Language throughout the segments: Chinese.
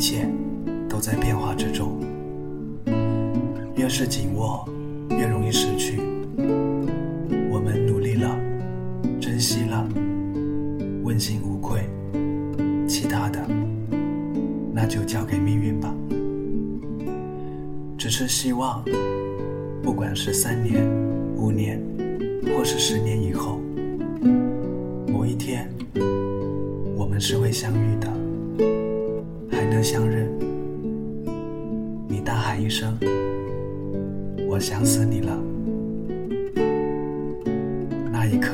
一切都在变化之中。越是紧握，越容易失去。我们努力了，珍惜了，问心无愧，其他的，那就交给命运吧。只是希望，不管是三年、五年，或是十年以后，某一天，我们是会相遇相认。你大喊一声，我想死你了。那一刻，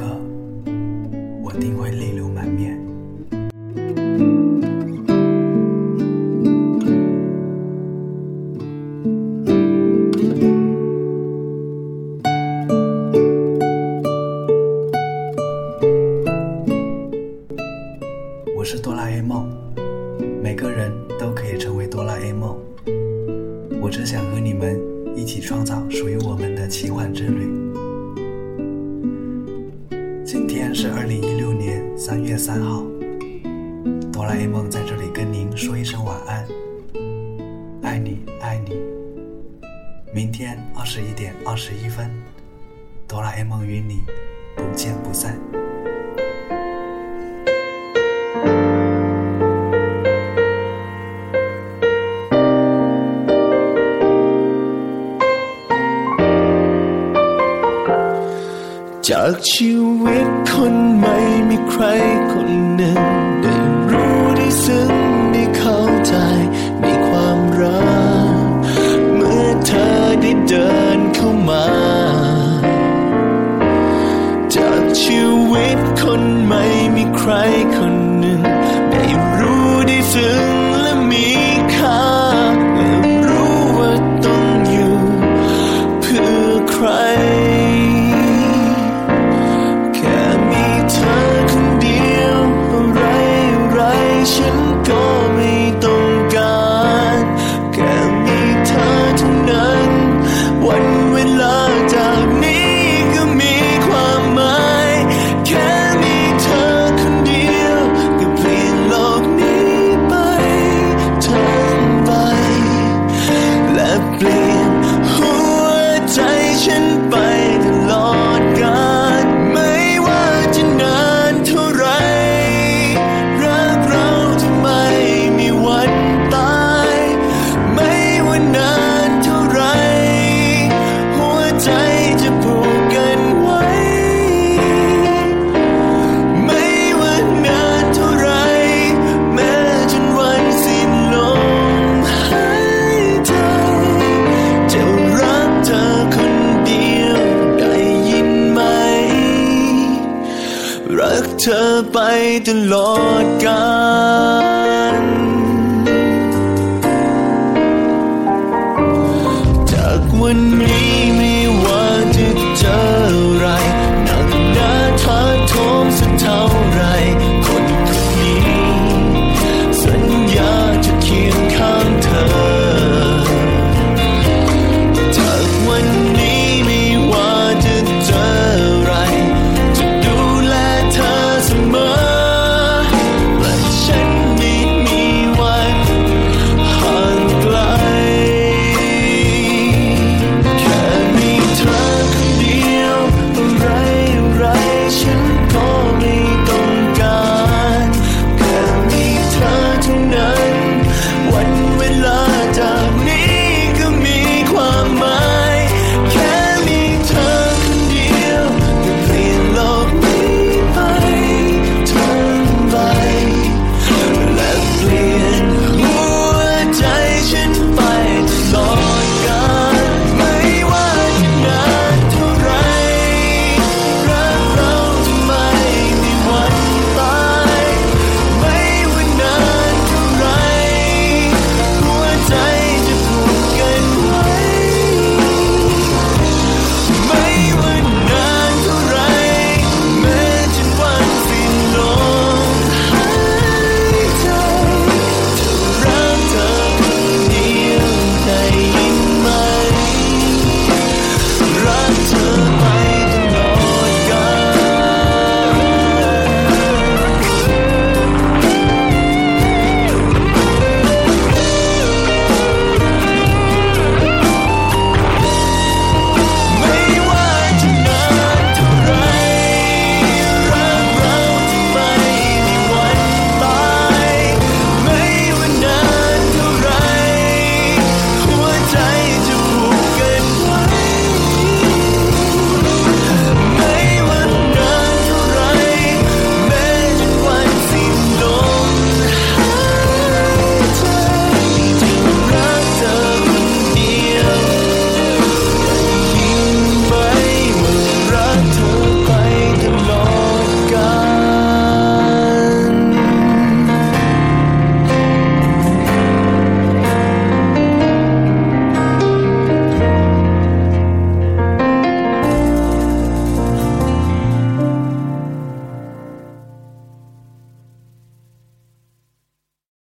我只想和你们一起创造属于我们的奇幻之旅。今天是二零一六年三月三号，哆啦 A 梦在这里跟您说一声晚安，爱你爱你。明天二十一点二十一分，哆啦 A 梦与你不见不散。 จากชีวิตคนใหม่มีใครคนหนึ่ง ได้รู้ได้ซึ้งได้เข้าใจในความรัก เมื่อเธอได้เดินเข้ามา จากชีวิตคนใหม่มีใครคน ธอไปตลอดกาลจากวันนี้